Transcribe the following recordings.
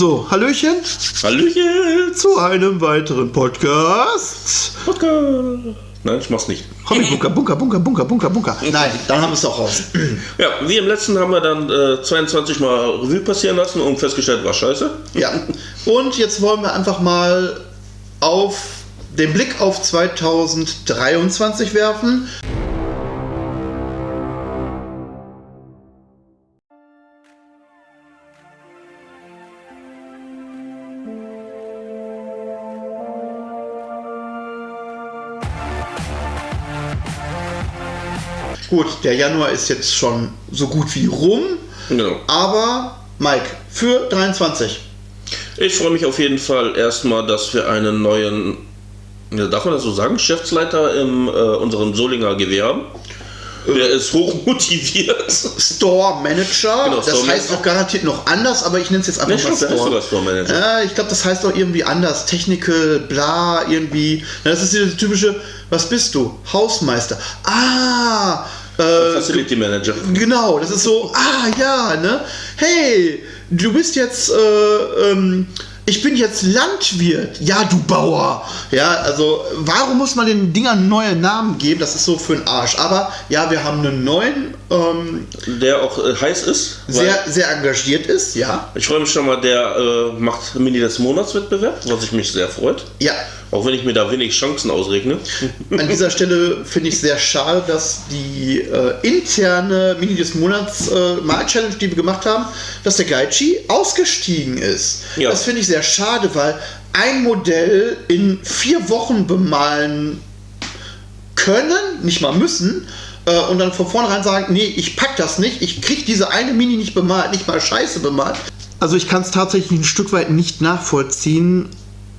So, Hallöchen Hallöchen! zu einem weiteren Podcast. Podcast! Nein, ich mach's nicht. Hobby Bunker, Bunker, Bunker, Bunker, Bunker, Bunker. Nein, dann haben wir es doch raus. Ja, wie im letzten haben wir dann äh, 22 Mal Revue passieren lassen und festgestellt, war scheiße. Ja. Und jetzt wollen wir einfach mal auf den Blick auf 2023 werfen. Gut, der Januar ist jetzt schon so gut wie rum, Genau. aber Mike, für 23. Ich freue mich auf jeden Fall erstmal, dass wir einen neuen, ja, darf man das so sagen, Geschäftsleiter in äh, unserem Solinger Gewehr haben. Der ist hoch motiviert. Store Manager. Genau, das Store heißt Manager. auch garantiert noch anders, aber ich nenne es jetzt einfach Nee, mal ist sogar Store. Store Manager. Ja, ich glaube, das heißt auch irgendwie anders. Technical, bla, irgendwie. Ja, Das ist diese typische, was bist du? Hausmeister. Ah, äh, Facility Manager. genau, das ist so, ah ja, ne? Hey, du bist jetzt, äh, ähm, ich bin jetzt Landwirt. Ja, du Bauer. Ja, also, warum muss man den Dingern neue Namen geben? Das ist so für den Arsch. Aber ja, wir haben einen neuen, ähm, Der auch äh, heiß ist. sehr, sehr engagiert ist, ja. Ich freue mich schon mal, der äh, macht Mini des Monatswettbewerb, was ich mich sehr freut. Ja, Auch wenn ich mir da wenig Chancen ausregne. an dieser Stelle finde ich sehr schade, dass die äh, interne Mini des Monats äh, Mal-Challenge, die wir gemacht haben, dass der Gaichi ausgestiegen ist. Ja. Das finde ich sehr schade, weil ein Modell in vier Wochen bemalen können, nicht mal müssen, äh, und dann von vornherein sagen, nee, ich pack das nicht, ich krieg diese eine Mini nicht bemalt, nicht mal scheiße bemalt. Also ich kann es tatsächlich ein Stück weit nicht nachvollziehen,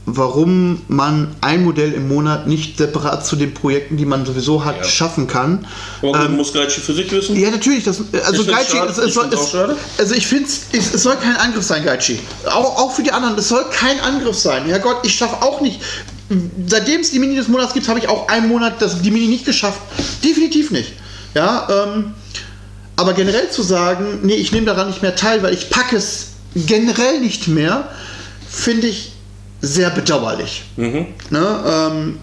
warum man ein Modell im Monat nicht separat zu den Projekten, die man sowieso hat, Ja. schaffen kann. Aber Ähm, muss Gleiche für sich wissen. ja, natürlich. Das, also schade. es, es soll, es, also ich finde es, es soll kein Angriff sein, Gaichi. Auch, auch für die anderen, es soll kein Angriff sein. Herrgott, ich schaffe auch nicht. Seitdem es die Mini des Monats gibt, habe ich auch einen Monat das, die Mini nicht geschafft. Definitiv nicht. Ja, ähm, aber generell zu sagen, nee, ich nehme daran nicht mehr teil, weil ich packe es generell nicht mehr, finde ich sehr bedauerlich. Mhm. Ne? Ähm,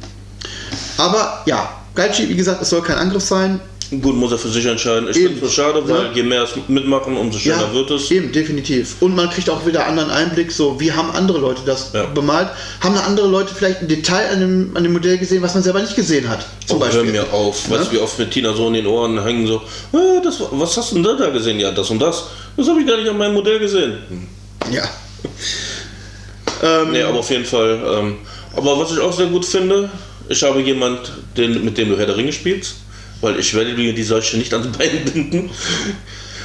aber ja, Gaichi, wie gesagt, es soll kein Angriff sein. Gut, muss er für sich entscheiden. Ich finde es so schade, weil Ja. je mehr es mitmachen, umso schöner Ja, wird es. eben, definitiv. Und man kriegt auch wieder anderen Einblick, so wie haben andere Leute das Ja. bemalt? Haben andere Leute vielleicht ein Detail an dem, an dem Modell gesehen, was man selber nicht gesehen hat? Zum Oh, Beispiel. hör mir auf. Ne? Weißt du, wie oft mit Tina so in den Ohren hängen, so, ah, das, was hast du denn da, da gesehen? Ja, das und das. Das habe ich gar nicht an meinem Modell gesehen. Hm. Ja. Ähm, Nee, aber auf jeden Fall. Ähm, aber was ich auch sehr gut finde, ich habe jemand, den, mit dem du Herr der Ringe spielst, weil ich werde dir die solche nicht ans Bein binden.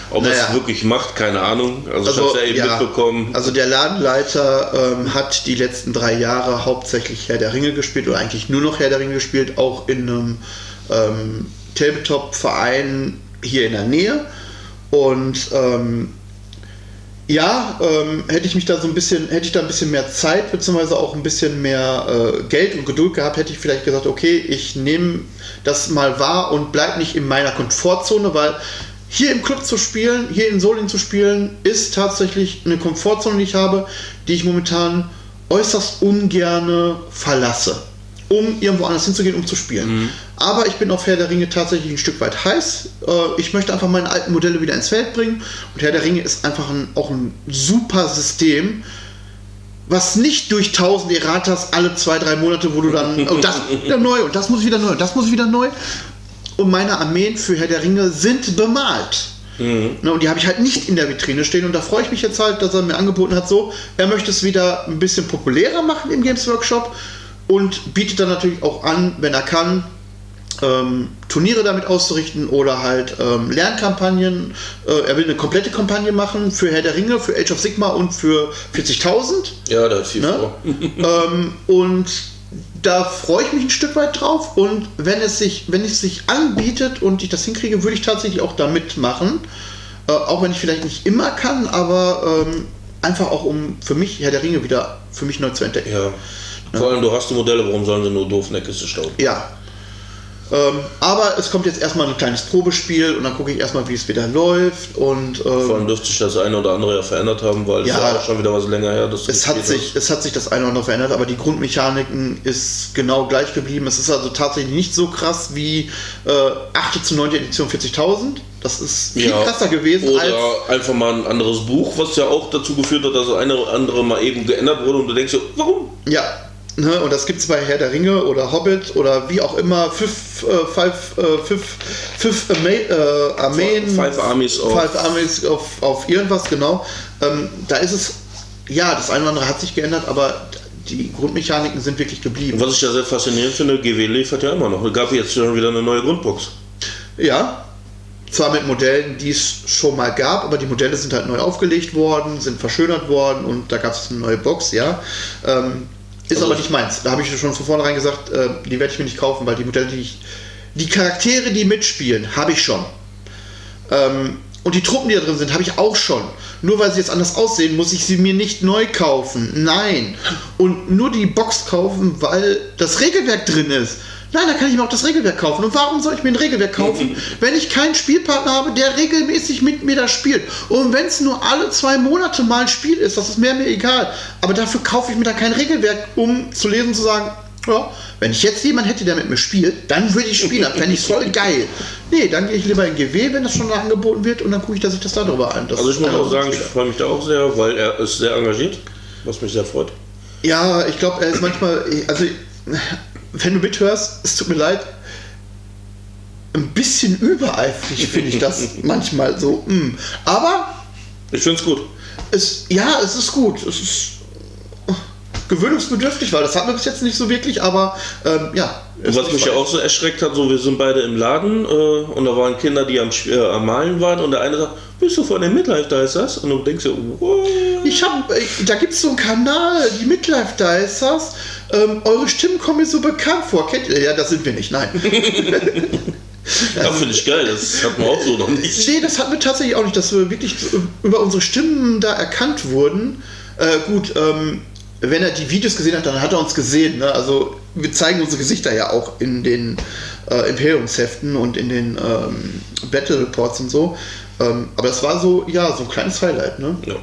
Ob er Naja. es wirklich macht, keine Ahnung. Also, ich habe es ja eben mitbekommen. Also der Ladenleiter ähm, hat die letzten drei Jahre hauptsächlich Herr der Ringe gespielt oder eigentlich nur noch Herr der Ringe gespielt, auch in einem ähm, Tabletop-Verein hier in der Nähe. Und ähm, ja, ähm, hätte ich mich da so ein bisschen, hätte ich da ein bisschen mehr Zeit, beziehungsweise auch ein bisschen mehr äh, Geld und Geduld gehabt, hätte ich vielleicht gesagt, okay, ich nehme das mal wahr und bleib nicht in meiner Komfortzone, weil hier im Club zu spielen, hier in Solingen zu spielen, ist tatsächlich eine Komfortzone, die ich habe, die ich momentan äußerst ungerne verlasse, um irgendwo anders hinzugehen, um zu spielen. Aber ich bin auf Herr der Ringe tatsächlich ein Stück weit heiß. Äh, Ich möchte einfach meine alten Modelle wieder ins Feld bringen. Und Herr der Ringe ist einfach ein, auch ein super System, was nicht durch 1000 Erratas alle zwei, drei Monate, wo du dann, oh, das wieder neu und das muss wieder neu und das muss wieder neu. Und meine Armeen für Herr der Ringe sind bemalt. Mhm. Ne, und die habe ich halt nicht in der Vitrine stehen. Und da freue ich mich jetzt halt, dass er mir angeboten hat, so, er möchte es wieder ein bisschen populärer machen im Games Workshop und bietet dann natürlich auch an, wenn er kann, ähm, Turniere damit auszurichten oder halt ähm, Lernkampagnen. Äh, er will eine komplette Kampagne machen für Herr der Ringe, für Age of Sigma und für 40.000. Ja, da hat viel Ne? vor. ähm, und da freue ich mich ein Stück weit drauf. Und wenn es sich, wenn es sich anbietet und ich das hinkriege, würde ich tatsächlich auch da mitmachen. Äh, auch wenn ich vielleicht nicht immer kann, aber ähm, einfach auch um für mich Herr der Ringe wieder für mich neu zu entdecken. Ja. Vor allem, du hast die Modelle, warum sollen sie nur doof in der Kiste stauben? Ja. Ähm, aber es kommt jetzt erstmal ein kleines Probespiel und dann gucke ich erstmal, wie es wieder läuft. Und, ähm, Vor allem dürfte sich das eine oder andere ja verändert haben, weil Ja. es ja auch schon wieder was länger her es, hat sich, es hat sich das eine oder andere verändert, aber die Grundmechaniken ist genau gleich geblieben. Es ist also tatsächlich nicht so krass wie äh, 8. zu 9. Edition 40.000. Das ist viel Ja. krasser gewesen Oder als. einfach mal ein anderes Buch, was ja auch dazu geführt hat, dass das eine oder andere mal eben geändert wurde und du denkst dir, warum? Ja, ne, und das gibt es bei Herr der Ringe oder Hobbit oder wie auch immer. Fifth, äh, five, äh, fifth, fifth Ama äh, Armeen. Five Armies auf- Five Armies auf, auf irgendwas, genau. Ähm, da ist es, ja, das eine oder andere hat sich geändert, aber die Grundmechaniken sind wirklich geblieben. Was ich ja sehr faszinierend finde, GW liefert ja immer noch. Es gab jetzt schon wieder eine neue Grundbox. Ja, zwar mit Modellen, die es schon mal gab, aber die Modelle sind halt neu aufgelegt worden, sind verschönert worden und da gab es eine neue Box, ja. Ähm, ist Also- aber nicht meins. Da habe ich schon von vornherein gesagt, äh, die werde ich mir nicht kaufen, weil die Modelle, die ich. Die Charaktere, die mitspielen, habe ich schon. Ähm, und die Truppen, die da drin sind, habe ich auch schon. Nur weil sie jetzt anders aussehen, muss ich sie mir nicht neu kaufen. Nein. Und nur die Box kaufen, weil das Regelwerk drin ist. Nein, da kann ich mir auch das Regelwerk kaufen. Und warum soll ich mir ein Regelwerk kaufen, wenn ich keinen Spielpartner habe, der regelmäßig mit mir da spielt? Und wenn es nur alle zwei Monate mal ein Spiel ist, das ist mir mir egal. Aber dafür kaufe ich mir da kein Regelwerk, um zu lesen zu sagen, ja, wenn ich jetzt jemanden hätte, der mit mir spielt, dann würde ich spielen. Dann fände ich voll geil. Nee, dann gehe ich lieber in GW, wenn das schon da angeboten wird, und dann gucke ich, dass ich das darüber. Das Also ich muss auch sagen, ich freue mich da auch sehr, weil er ist sehr engagiert, was mich sehr freut. Ja, ich glaube, er ist manchmal, also wenn du mithörst, es tut mir leid, ein bisschen übereifrig finde ich das manchmal so. mm. Aber Ich finde es gut. es, ja, es ist gut. Es ist gewöhnungsbedürftig, weil das hatten wir bis jetzt nicht so wirklich, aber ähm, ja. Und was mich ja auch so erschreckt hat, so wir sind beide im Laden äh, und da waren Kinder, die am, äh, am Malen waren und der eine sagt, bist du von den Midlife Dicers? Und du denkst dir, what? Ich hab, ich, da gibt es so einen Kanal, die Midlife Dicers. Ähm, eure Stimmen kommen mir so bekannt vor. Kennt ihr? Ja, das sind wir nicht, nein. Ja, finde ich geil, das hat man auch so noch nicht. Nee, das hatten wir tatsächlich auch nicht, dass wir wirklich über unsere Stimmen da erkannt wurden. Äh, gut, ähm, wenn er die Videos gesehen hat, dann hat er uns gesehen. Ne? Also wir zeigen unsere Gesichter ja auch in den äh, Imperiumsheften und in den ähm, Battle Reports und so. Ähm, aber das war so, ja, so ein kleines Highlight. Ne? Ja.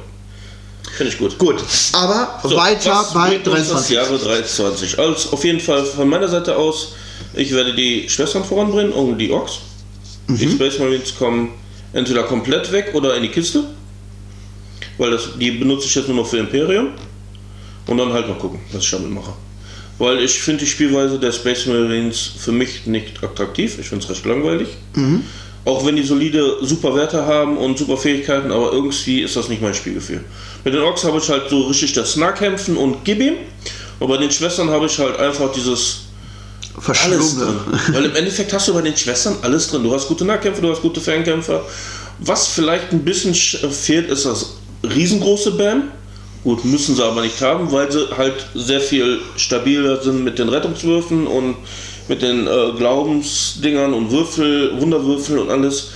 Finde ich gut. Gut, aber So, weiter bei bringt uns das 23. Jahre 23. Also auf jeden Fall von meiner Seite aus, ich werde die Schwestern voranbringen und die Orks. Die Space Marines kommen entweder komplett weg oder in die Kiste. Weil das, die benutze ich jetzt nur noch für Imperium. Und dann halt mal gucken, was ich damit mache. Weil ich finde die Spielweise der Space Marines für mich nicht attraktiv. Ich finde es recht langweilig. Auch wenn die solide super Werte haben und super Fähigkeiten, aber irgendwie ist das nicht mein Spielgefühl. Mit den Orks habe ich halt so richtig das Nahkämpfen und Gib ihm. Und bei den Schwestern habe ich halt einfach dieses alles drin. Weil im Endeffekt hast du bei den Schwestern alles drin. Du hast gute Nahkämpfer, du hast gute Fernkämpfer. Was vielleicht ein bisschen sch- fehlt, ist das riesengroße Bam. Gut, müssen sie aber nicht haben, weil sie halt sehr viel stabiler sind mit den Rettungswürfen und mit den äh, Glaubensdingern und Würfel, Wunderwürfel und alles.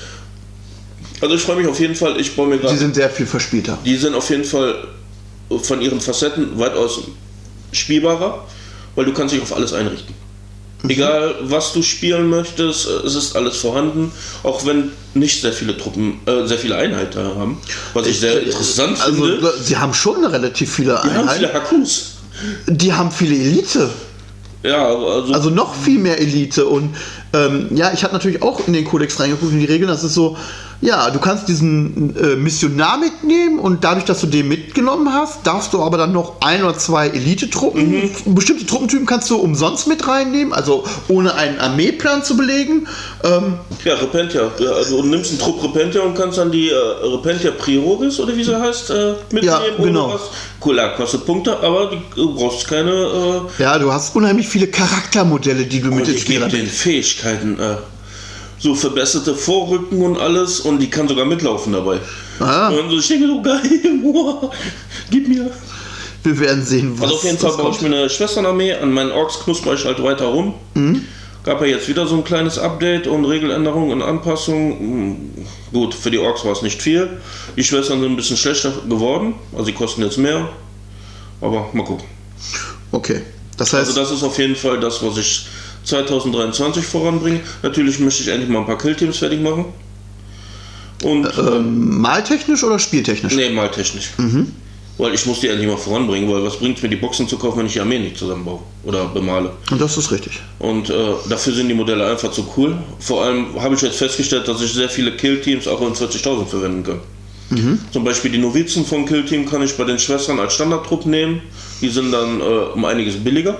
Also ich freue mich auf jeden Fall. Ich baue mir Die gerade. sind sehr viel verspielter. Die sind auf jeden Fall von ihren Facetten weitaus spielbarer, weil du kannst dich auf alles einrichten. Egal, was du spielen möchtest, es ist alles vorhanden, auch wenn nicht sehr viele Truppen, äh, sehr viele Einheiten haben, was ich sehr interessant also, finde. Sie haben schon relativ viele Die haben viele Einheiten. Hakus. Die haben viele Elite. Ja, also, Also noch viel mehr Elite. Und ähm, ja, ich habe natürlich auch in den Kodex reingeguckt, in die Regeln. Das ist so, ja, du kannst diesen äh, Missionar mitnehmen und dadurch, dass du den mitgenommen hast, darfst du aber dann noch ein oder zwei Elite-Truppen, bestimmte Truppentypen kannst du umsonst mit reinnehmen, also ohne einen Armeeplan zu belegen. Ähm, ja, Repentia. Ja, also du nimmst einen Trupp Repentia und kannst dann die äh, Repentia Prioris oder wie sie heißt, äh, mitnehmen. Ja, genau. Was. Cool, ja, kostet Punkte, aber du brauchst keine äh, ja, du hast unheimlich viele Charaktermodelle, die du mit Und ins ich Spiel den Fähigkeiten äh, so verbesserte Vorrücken und alles und die kann sogar mitlaufen dabei. Ah. Und so, ich denke so geil, boah, gib mir. Wir werden sehen, was Also auf jeden Fall baue ich mir eine Schwesternarmee, an meinen Orks knusper ich halt weiter rum. Mhm. Gab ja jetzt wieder so ein kleines Update und Regeländerungen und Anpassungen. Hm, Gut, für die Orks war es nicht viel. Die Schwestern sind ein bisschen schlechter geworden, also die kosten jetzt mehr. Aber mal gucken. Okay. Das heißt, Also das ist auf jeden Fall das, was ich 2023 voranbringen. Natürlich möchte ich endlich mal ein paar Killteams fertig machen. Und Ähm, maltechnisch oder spieltechnisch? nee, mal technisch. Weil ich muss die endlich mal voranbringen, weil was bringt mir die Boxen zu kaufen, wenn ich die Armee nicht zusammenbaue oder bemale. Und das ist richtig. Und äh, dafür sind die Modelle einfach zu cool. Vor allem habe ich jetzt festgestellt, dass ich sehr viele Killteams auch in 40.000 verwenden kann. Zum Beispiel die Novizen von Killteam kann ich bei den Schwestern als Standardtrupp nehmen. Die sind dann äh, um einiges billiger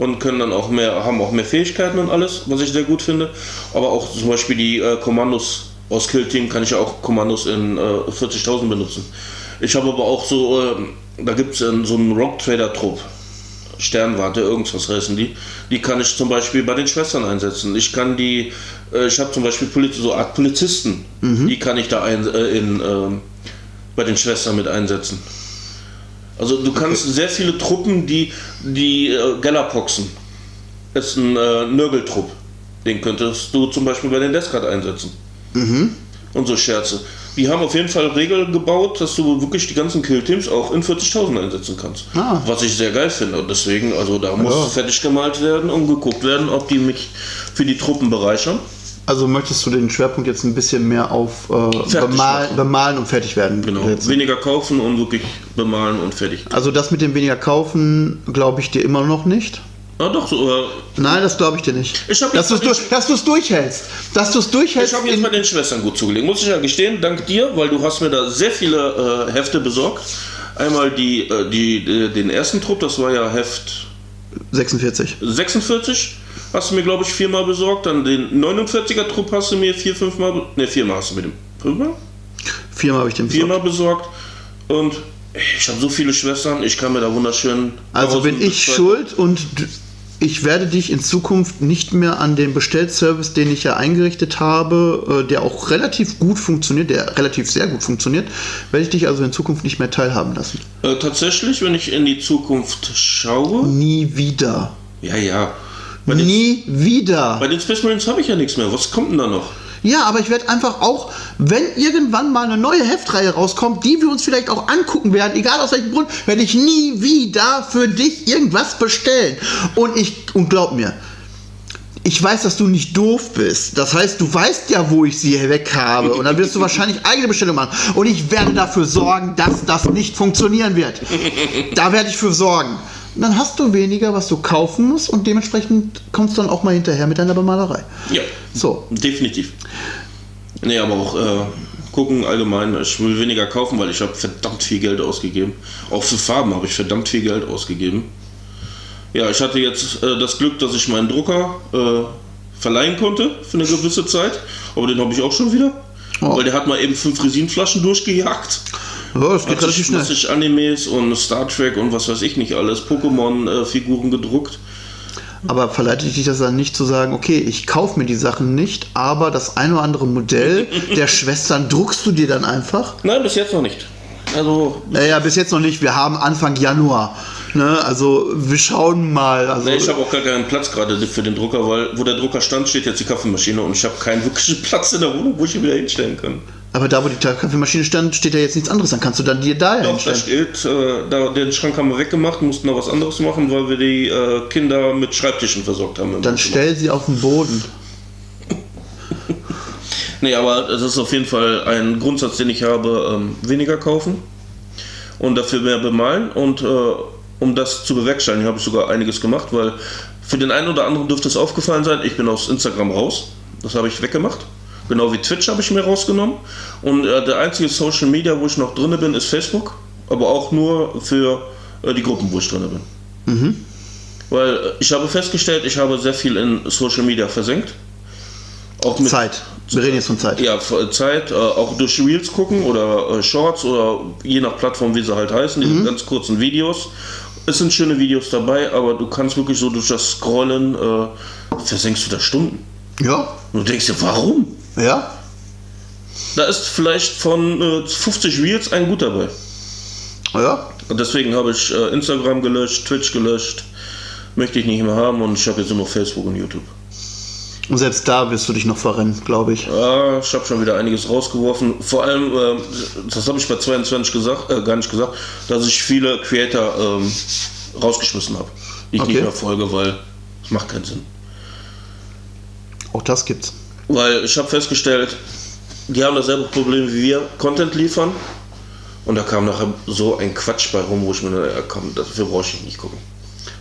und können dann auch mehr, haben auch mehr Fähigkeiten und alles, was ich sehr gut finde. Aber auch zum Beispiel die äh, Kommandos aus Killteam kann ich ja auch Kommandos in äh, 40.000 benutzen. Ich habe aber auch so, äh, da gibt es so einen Rock Trader Trupp. Sternwarte, irgendwas heißen die. Die kann ich zum Beispiel bei den Schwestern einsetzen. Ich kann die, äh, ich habe zum Beispiel Poliz so Art Polizisten, die kann ich da ein, äh, in, ähm, bei den Schwestern mit einsetzen. Also du kannst sehr viele Truppen, die die äh, Galapoxen ist ein äh, Nörgeltrupp. Den könntest du zum Beispiel bei den Descard einsetzen. Und so Scherze. Die haben auf jeden Fall Regeln gebaut, dass du wirklich die ganzen Killteams auch in 40.000 einsetzen kannst. Ah. Was ich sehr geil finde. Und deswegen, also da muss Ja. fertig gemalt werden und geguckt werden, ob die mich für die Truppen bereichern. Also möchtest du den Schwerpunkt jetzt ein bisschen mehr auf äh, bemalen, machen. bemalen und fertig werden Genau. setzen? Weniger kaufen und wirklich bemalen und fertig. Also das mit dem weniger kaufen glaube ich dir immer noch nicht. Ah, doch, so, äh, Nein, das glaube ich dir nicht. Ich dass du es mal durch, dass durchhältst. Dass du es durchhältst. Ich habe jetzt bei den Schwestern gut zugelegt, muss ich ja gestehen, dank dir, weil du hast mir da sehr viele äh, Hefte besorgt. Einmal die, äh, die, äh, den ersten Trupp, das war ja Heft 46. 46, hast du mir glaube ich viermal besorgt. Dann den 49er Trupp hast du mir vier, fünfmal, ne viermal hast du mir den, fünfmal? Viermal habe ich den besorgt. Viermal besorgt. Und ich habe so viele Schwestern, ich kann mir da wunderschön... Also bin ich Zwei- schuld und ich werde dich in Zukunft nicht mehr an den Bestellservice, den ich ja eingerichtet habe, äh, der auch relativ gut funktioniert, der relativ sehr gut funktioniert, werde ich dich also in Zukunft nicht mehr teilhaben lassen. Äh, tatsächlich, wenn ich in die Zukunft schaue, Nie wieder. ja, ja. Den, Nie wieder. bei den Space Marines habe ich ja nichts mehr. Was kommt denn da noch? Ja, aber ich werde einfach auch, wenn irgendwann mal eine neue Heftreihe rauskommt, die wir uns vielleicht auch angucken werden, egal aus welchem Grund, werde ich nie wieder für dich irgendwas bestellen. Und ich, und glaub mir, ich weiß, dass du nicht doof bist. Das heißt, du weißt ja, wo ich sie weg habe. Und dann wirst du wahrscheinlich eigene Bestellung machen. Und ich werde dafür sorgen, dass das nicht funktionieren wird. Da werde ich für sorgen. Dann hast du weniger, was du kaufen musst und dementsprechend kommst du dann auch mal hinterher mit deiner Bemalerei. Ja, So, definitiv. Nee, aber auch äh, gucken allgemein. Ich will weniger kaufen, weil ich habe verdammt viel Geld ausgegeben. Auch für Farben habe ich verdammt viel Geld ausgegeben. Ja, ich hatte jetzt äh, das Glück, dass ich meinen Drucker äh, verleihen konnte für eine gewisse Zeit. Aber den habe ich auch schon wieder. Oh. Weil der hat mal eben fünf Resinflaschen durchgejagt. Ja, das geht Hat relativ schnell. massig Animes und Star Trek und was weiß ich nicht alles, Pokémon-Figuren gedruckt. Aber verleitet dich das dann nicht zu sagen, okay, ich kaufe mir die Sachen nicht, aber das ein oder andere Modell der Schwestern druckst du dir dann einfach? Nein, bis jetzt noch nicht. Also, Naja, bis jetzt noch nicht. Wir haben Anfang Januar. Ne? Also wir schauen mal. Also, nee, ich habe auch gar keinen Platz gerade für den Drucker, weil wo der Drucker stand, steht jetzt die Kaffeemaschine und ich habe keinen wirklichen Platz in der Wohnung, wo ich ihn wieder hinstellen kann. Aber da, wo die Kaffeemaschine stand, steht ja jetzt nichts anderes. Dann kannst du dann dir da Doch, da steht, äh, da, den Schrank haben wir weggemacht, mussten noch was anderes machen, weil wir die äh, Kinder mit Schreibtischen versorgt haben. Dann stell sie auf den Boden. Nee, aber es ist auf jeden Fall ein Grundsatz, den ich habe, ähm, weniger kaufen und dafür mehr bemalen. Und äh, um das zu bewerkstelligen, habe ich sogar einiges gemacht, weil für den einen oder anderen dürfte es aufgefallen sein, ich bin aus Instagram raus. Das habe ich weggemacht. Genau wie Twitch habe ich mir rausgenommen. Und äh, der einzige Social Media, wo ich noch drin bin, ist Facebook. Aber auch nur für äh, die Gruppen, wo ich drin bin. Weil äh, ich habe festgestellt, ich habe sehr viel in Social Media versenkt. Auch mit Zeit. Wir reden jetzt von Zeit. ja, für Zeit, äh, auch durch Reels gucken oder äh, Shorts oder je nach Plattform, wie sie halt heißen, diese ganz kurzen Videos. Es sind schöne Videos dabei, aber du kannst wirklich so durch das Scrollen, äh, versenkst du da Stunden. Ja, Und du denkst dir, warum? Ja. Da ist vielleicht von äh, 50 Reels ein gut dabei. Ja. Und deswegen habe ich äh, Instagram gelöscht, Twitch gelöscht, möchte ich nicht mehr haben und ich habe jetzt nur noch Facebook und YouTube. Und selbst da wirst du dich noch verrennen, glaube ich. Ja, ich habe schon wieder einiges rausgeworfen. Vor allem, ähm, das habe ich bei 22 gesagt, äh, gar nicht gesagt, dass ich viele Creator ähm, rausgeschmissen habe, die ich Okay. nicht mehr folge, weil Macht keinen Sinn. Auch das gibt's. Weil ich habe festgestellt, die haben dasselbe Problem wie wir, Content liefern. Und da kam nachher so ein Quatsch bei rum, wo ich mir, ja, komm, dafür brauche ich nicht gucken.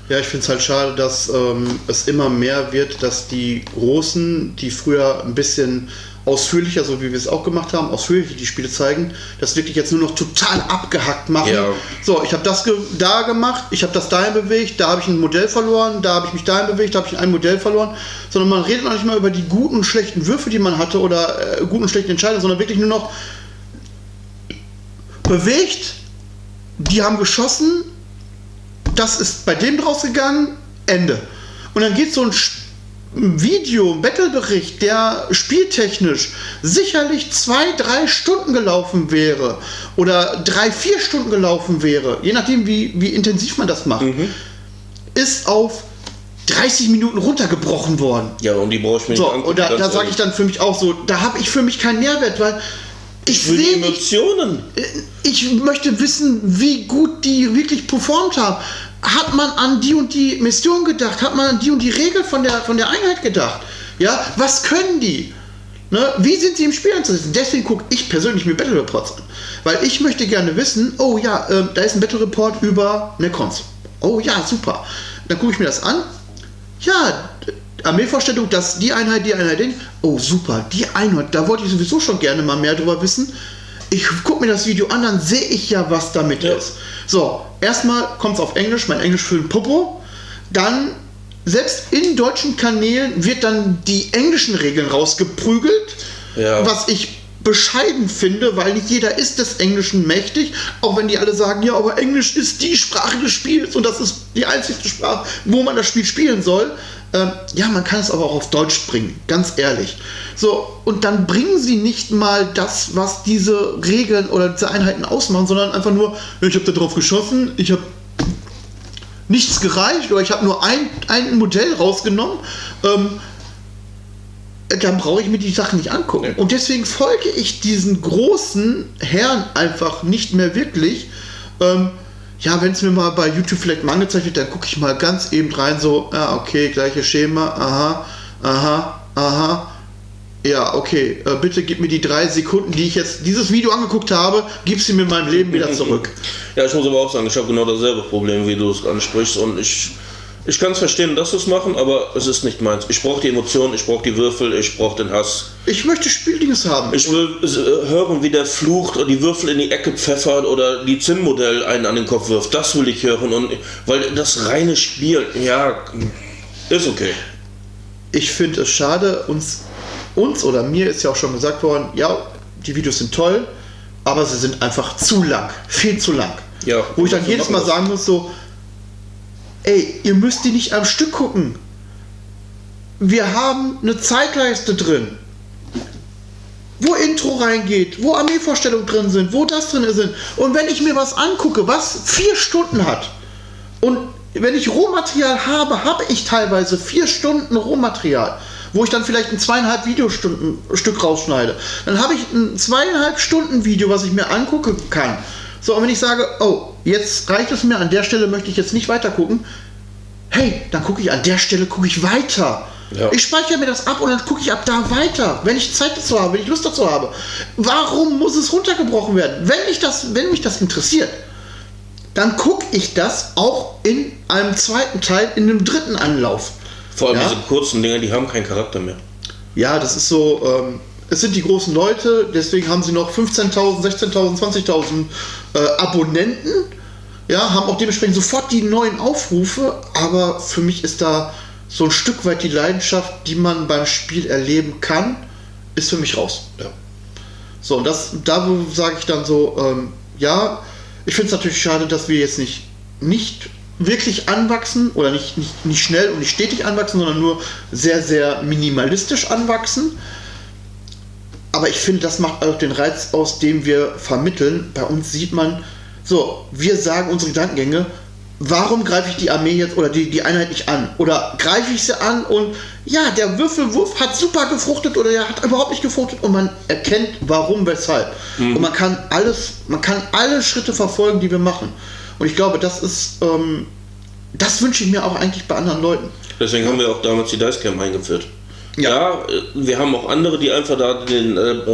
Ja, ich finde es halt schade, dass ähm, es immer mehr wird, dass die Großen, die früher ein bisschen ausführlicher, so wie wir es auch gemacht haben, ausführlicher die Spiele zeigen, das wirklich jetzt nur noch total abgehackt machen. Ja. So, ich habe das ge da gemacht, ich habe das dahin bewegt, da habe ich ein Modell verloren, da habe ich mich dahin bewegt, da habe ich ein Modell verloren, sondern man redet noch nicht mal über die guten und schlechten Würfe, die man hatte oder äh, guten und schlechten Entscheidungen, sondern wirklich nur noch bewegt, die haben geschossen, das ist bei dem draus gegangen, Ende. Und dann geht so ein Sp- ein Video, Battlebericht, der spieltechnisch sicherlich zwei, drei Stunden gelaufen wäre oder drei, vier Stunden gelaufen wäre, je nachdem wie, wie intensiv man das macht, ist auf 30 Minuten runtergebrochen worden. Ja, und die brauche ich mir So, nicht angucken. und da, da sage ich dann für mich auch so, da habe ich für mich keinen Mehrwert, weil ich Für die sehe nicht, Emotionen. ich möchte wissen, wie gut die wirklich performt haben. Hat man an die und die Mission gedacht? Hat man an die und die Regel von der, von der Einheit gedacht? Ja, was können die? Ne? Wie sind sie im Spiel einzusetzen? Deswegen gucke ich persönlich mir Battle Reports an. Weil ich möchte gerne wissen, oh ja, ähm, da ist ein Battle Report über Necrons. Oh ja, super. Dann gucke ich mir das an. Ja, Armeevorstellung, dass die Einheit, die Einheit, den. Oh super, die Einheit, da wollte ich sowieso schon gerne mal mehr drüber wissen. Ich gucke mir das Video an, dann sehe ich ja, was damit Ja. ist. So, erstmal kommt es auf Englisch, mein Englisch für den Popo. Dann, selbst in deutschen Kanälen wird dann die englischen Regeln rausgeprügelt, Ja. was ich bescheiden finde, weil nicht jeder ist des Englischen mächtig, auch wenn die alle sagen, ja, aber Englisch ist die Sprache des Spiels und das ist die einzige Sprache, wo man das Spiel spielen soll. Ähm, ja, man kann es aber auch auf Deutsch bringen, ganz ehrlich. So, und dann bringen sie nicht mal das, was diese Regeln oder diese Einheiten ausmachen, sondern einfach nur, ich habe da drauf geschossen, ich habe nichts gereicht oder ich habe nur ein, ein Modell rausgenommen. Ähm, dann brauche ich mir die Sachen nicht angucken. Und deswegen folge ich diesen großen Herren einfach nicht mehr wirklich. Ähm, ja, wenn es mir mal bei YouTube vielleicht mal angezeigt wird, dann gucke ich mal ganz eben rein, so, ja, okay, gleiche Schema, aha, aha, aha. Ja, okay, äh, bitte gib mir die drei Sekunden, die ich jetzt dieses Video angeguckt habe, gib sie mir in meinem Leben wieder zurück. Ja, ich muss aber auch sagen, ich habe genau dasselbe Problem, wie du es ansprichst. Und ich, ich kann es verstehen, dass sie es machen, aber es ist nicht meins. Ich brauche die Emotionen, ich brauche die Würfel, ich brauche den Hass. Ich möchte Spieldings haben. Ich will äh, hören, wie der flucht oder die Würfel in die Ecke pfeffert oder die Zinnmodell einen an den Kopf wirft. Das will ich hören. Und weil das reine Spiel, ja, ist okay. ich finde es schade, uns, uns oder mir ist ja auch schon gesagt worden, ja, die Videos sind toll, aber sie sind einfach zu lang, viel zu lang. Ja, Wo ich dann jedes Mal sagen muss, so, ey, ihr müsst die nicht am Stück gucken. Wir haben eine Zeitleiste drin, wo Intro reingeht, wo Armeevorstellungen drin sind, wo das drin ist. Und wenn ich mir was angucke, was vier Stunden hat, und wenn ich Rohmaterial habe, habe ich teilweise vier Stunden Rohmaterial, wo ich dann vielleicht ein zweieinhalb Videostunden Stück rausschneide. Dann habe ich ein zweieinhalb Stunden Video, was ich mir angucken kann. So, und wenn ich sage, oh, jetzt reicht es mir, an der Stelle möchte ich jetzt nicht weiter gucken, hey, dann gucke ich an der Stelle, gucke ich weiter. Ja. Ich speichere mir das ab und dann gucke ich ab da weiter, wenn ich Zeit dazu habe, wenn ich Lust dazu habe. Warum muss es runtergebrochen werden? Wenn, ich das, wenn mich das interessiert, dann gucke ich das auch in einem zweiten Teil, in einem dritten Anlauf. Vor allem Ja? diese kurzen Dinger, die haben keinen Charakter mehr. Ja, das ist so, ähm, es sind die großen Leute, deswegen haben sie noch 15.000, 16.000, 20.000 äh, Abonnenten. Ja, haben auch dementsprechend sofort die neuen Aufrufe, aber für mich ist da so ein Stück weit die Leidenschaft, die man beim Spiel erleben kann, ist für mich raus. Ja. So, und das, da sage ich dann so, ähm, ja, ich finde es natürlich schade, dass wir jetzt nicht, nicht wirklich anwachsen oder nicht, nicht, nicht schnell und nicht stetig anwachsen, sondern nur sehr, sehr minimalistisch anwachsen. Aber ich finde, das macht auch den Reiz aus, den wir vermitteln. Bei uns sieht man, so, wir sagen unsere Gedankengänge, warum greife ich die Armee jetzt oder die, die Einheit nicht an? Oder greife ich sie an und ja, der Würfelwurf hat super gefruchtet oder der hat überhaupt nicht gefruchtet und man erkennt warum, weshalb. Und man kann alles, man kann alle Schritte verfolgen, die wir machen. Und ich glaube, das ist ähm, das wünsche ich mir auch eigentlich bei anderen Leuten. Deswegen haben wir auch damals die Dicecam eingeführt. Ja. äh, wir haben auch andere, die einfach da den äh, äh,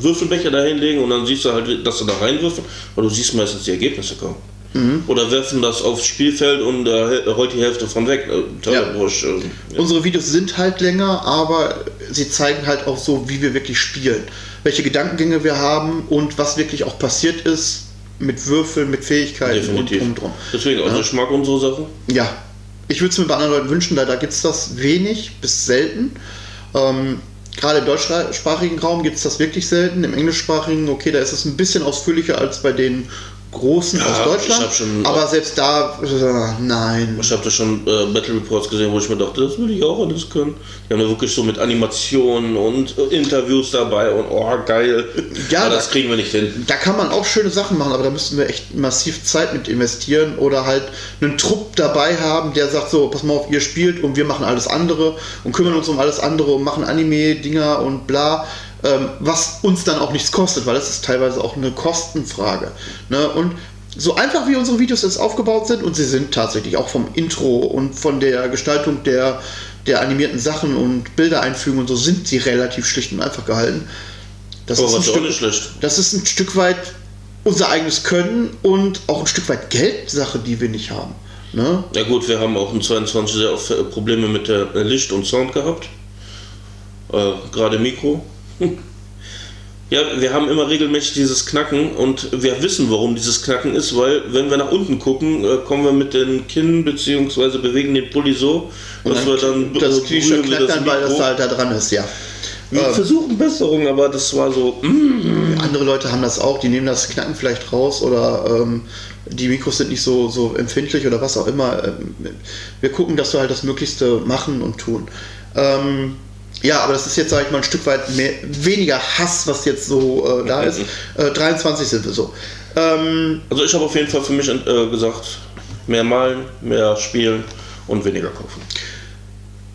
Würfelbecher da hinlegen und dann siehst du halt, dass sie da reinwürfeln, aber du siehst meistens die Ergebnisse kaum. Mhm. Oder werfen das aufs Spielfeld und äh, rollt die Hälfte von weg. Äh, ja. Bursch, äh, ja. Unsere Videos sind halt länger, aber sie zeigen halt auch so, wie wir wirklich spielen. Welche Gedankengänge wir haben und was wirklich auch passiert ist mit Würfeln, mit Fähigkeiten Definitiv. und drum. Deswegen, also ja. ich mag unsere Sachen. Ja. Ich würde es mir bei anderen Leuten wünschen, leider gibt es das wenig bis selten. Ähm, Gerade im deutschsprachigen Raum gibt es das wirklich selten. Im englischsprachigen, okay, da ist es ein bisschen ausführlicher als bei den Großen ja, aus Deutschland. Schon, aber selbst da, äh, nein. Ich habe da schon äh, Battle Reports gesehen, wo ich mir dachte, das würde ich auch alles können. Die haben ja wirklich so mit Animationen und äh, Interviews dabei und oh, geil. Ja, aber das da, kriegen wir nicht hin. Da kann man auch schöne Sachen machen, aber da müssten wir echt massiv Zeit mit investieren oder halt einen Trupp dabei haben, der sagt so, pass mal auf, ihr spielt und wir machen alles andere und kümmern uns um alles andere und machen Anime-Dinger und bla ähm, was uns dann auch nichts kostet, weil das ist teilweise auch eine Kostenfrage. Ne? Und so einfach wie unsere Videos jetzt aufgebaut sind, und sie sind tatsächlich auch vom Intro und von der Gestaltung der, der animierten Sachen und Bildereinfügung und so, sind sie relativ schlicht und einfach gehalten. Das, ist ein, Stück, das ist ein Stück weit unser eigenes Können und auch ein Stück weit Geldsache, die wir nicht haben. Ne? Ja gut, wir haben auch in 22 sehr oft Probleme mit der Licht und Sound gehabt. Äh, Gerade Mikro. Ja, wir haben immer regelmäßig dieses Knacken und wir wissen, warum dieses Knacken ist, weil wenn wir nach unten gucken, äh, kommen wir mit den Kinn bzw. bewegen den Pulli so, dass wir dann das T-Shirt klettern, weil das halt da dran ist, ja. Wir ähm, versuchen Besserung, aber das war so. Mm. Andere Leute haben das auch, die nehmen das Knacken vielleicht raus oder ähm, die Mikros sind nicht so, so empfindlich oder was auch immer. Ähm, wir gucken, dass wir halt das Möglichste machen und tun. Ähm, ja, aber das ist jetzt, sage ich mal, ein Stück weit mehr, weniger Hass, was jetzt so äh, da ist. Äh, 23 sind wir so. Ähm, also ich habe auf jeden Fall für mich äh, gesagt, mehr malen, mehr spielen und weniger kaufen.